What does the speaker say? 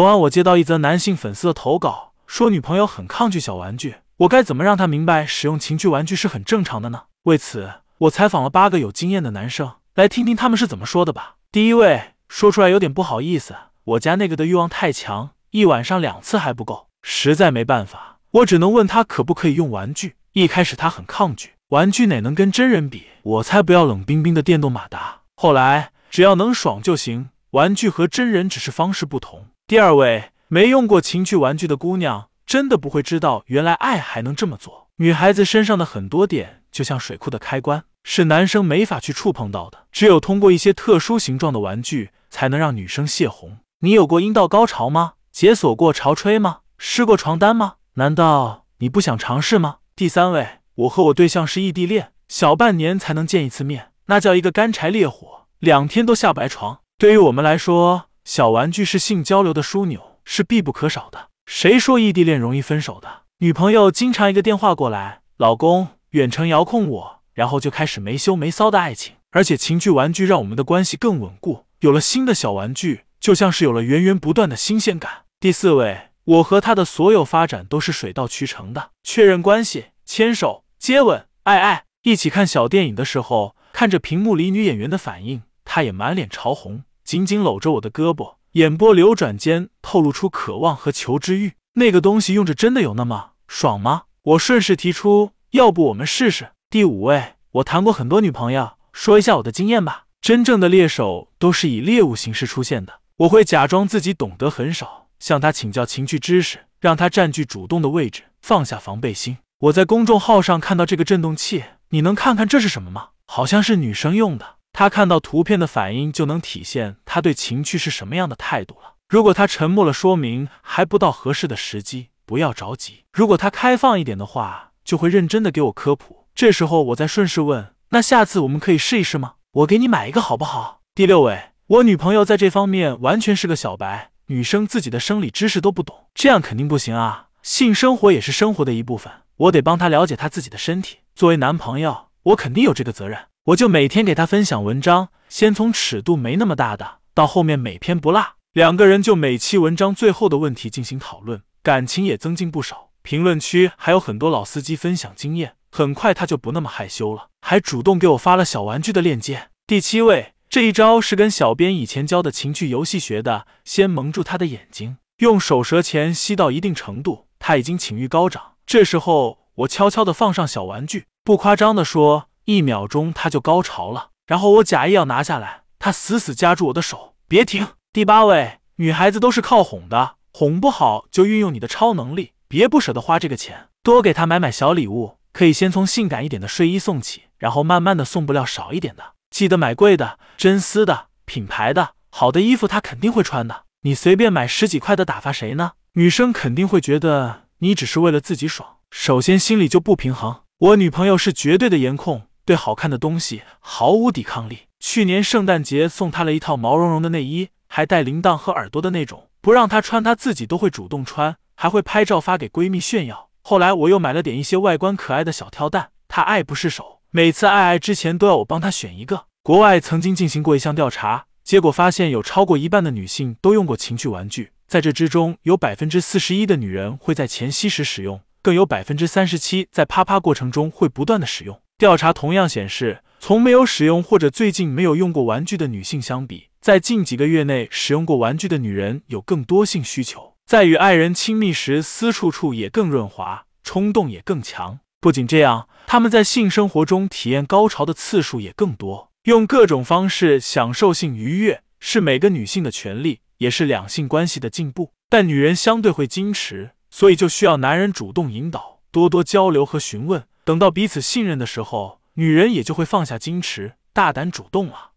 昨晚我接到一则男性粉丝的投稿，说女朋友很抗拒小玩具，我该怎么让她明白使用情趣玩具是很正常的呢？为此，我采访了八个有经验的男生，来听听他们是怎么说的吧。第一位说出来有点不好意思，我家那个的欲望太强，一晚上两次还不够，实在没办法，我只能问他可不可以用玩具。一开始他很抗拒，玩具哪能跟真人比？我才不要冷冰冰的电动马达。后来只要能爽就行，玩具和真人只是方式不同。第二位没用过情趣玩具的姑娘，真的不会知道原来爱还能这么做。女孩子身上的很多点就像水库的开关，是男生没法去触碰到的，只有通过一些特殊形状的玩具才能让女生泄洪。你有过阴道高潮吗？解锁过潮吹吗？湿过床单吗？难道你不想尝试吗？第三位，我和我对象是异地恋，小半年才能见一次面，那叫一个干柴烈火，两天都下不来床。对于我们来说。小玩具是性交流的枢纽，是必不可少的。谁说异地恋容易分手的？女朋友经常一个电话过来，老公远程遥控我，然后就开始没羞没臊的爱情。而且情趣玩具让我们的关系更稳固。有了新的小玩具，就像是有了源源不断的新鲜感。第四位，我和他的所有发展都是水到渠成的，确认关系，牵手、接吻、爱爱，一起看小电影的时候，看着屏幕里女演员的反应，他也满脸潮红。紧紧搂着我的胳膊，眼波流转间透露出渴望和求知欲。那个东西用着真的有那么爽吗？我顺势提出，要不我们试试？第五位，我谈过很多女朋友，说一下我的经验吧。真正的猎手都是以猎物形式出现的。我会假装自己懂得很少，向他请教情趣知识，让他占据主动的位置，放下防备心。我在公众号上看到这个震动器，你能看看这是什么吗？好像是女生用的。他看到图片的反应，就能体现他对情趣是什么样的态度了。如果他沉默了，说明还不到合适的时机，不要着急。如果他开放一点的话，就会认真的给我科普。这时候我再顺势问：那下次我们可以试一试吗？我给你买一个好不好？第六位，我女朋友在这方面完全是个小白，女生自己的生理知识都不懂，这样肯定不行啊。性生活也是生活的一部分，我得帮她了解她自己的身体。作为男朋友，我肯定有这个责任。我就每天给他分享文章，先从尺度没那么大的，到后面每篇不落。两个人就每期文章最后的问题进行讨论，感情也增进不少。评论区还有很多老司机分享经验，很快他就不那么害羞了，还主动给我发了小玩具的链接。第七位，这一招是跟小编以前教的情趣游戏学的，先蒙住他的眼睛，用手舌钳吸到一定程度，他已经情欲高涨。这时候我悄悄的放上小玩具，不夸张的说。一秒钟他就高潮了，然后我假意要拿下来，他死死夹住我的手，别停。第八位，女孩子都是靠哄的，哄不好就运用你的超能力，别不舍得花这个钱，多给她买买小礼物，可以先从性感一点的睡衣送起，然后慢慢的送布料少一点的，记得买贵的，真丝的，品牌的，好的衣服她肯定会穿的。你随便买十几块的打发谁呢？女生肯定会觉得你只是为了自己爽，首先心里就不平衡。我女朋友是绝对的颜控。对好看的东西毫无抵抗力。去年圣诞节送她了一套毛茸茸的内衣，还带铃铛和耳朵的那种，不让她穿，她自己都会主动穿，还会拍照发给闺蜜炫耀。后来我又买了点一些外观可爱的小跳蛋，她爱不释手，每次爱爱之前都要我帮她选一个。国外曾经进行过一项调查，结果发现有超过一半的女性都用过情趣玩具，在这之中有百分之四十一的女人会在前戏时使用，更有百分之三十七在啪啪过程中会不断的使用。调查同样显示，从没有使用或者最近没有用过玩具的女性相比，在近几个月内使用过玩具的女人有更多性需求，在与爱人亲密时，私处处也更润滑，冲动也更强。不仅这样，他们在性生活中体验高潮的次数也更多，用各种方式享受性愉悦，是每个女性的权利，也是两性关系的进步。但女人相对会矜持，所以就需要男人主动引导，多多交流和询问。等到彼此信任的时候，女人也就会放下矜持，大胆主动了。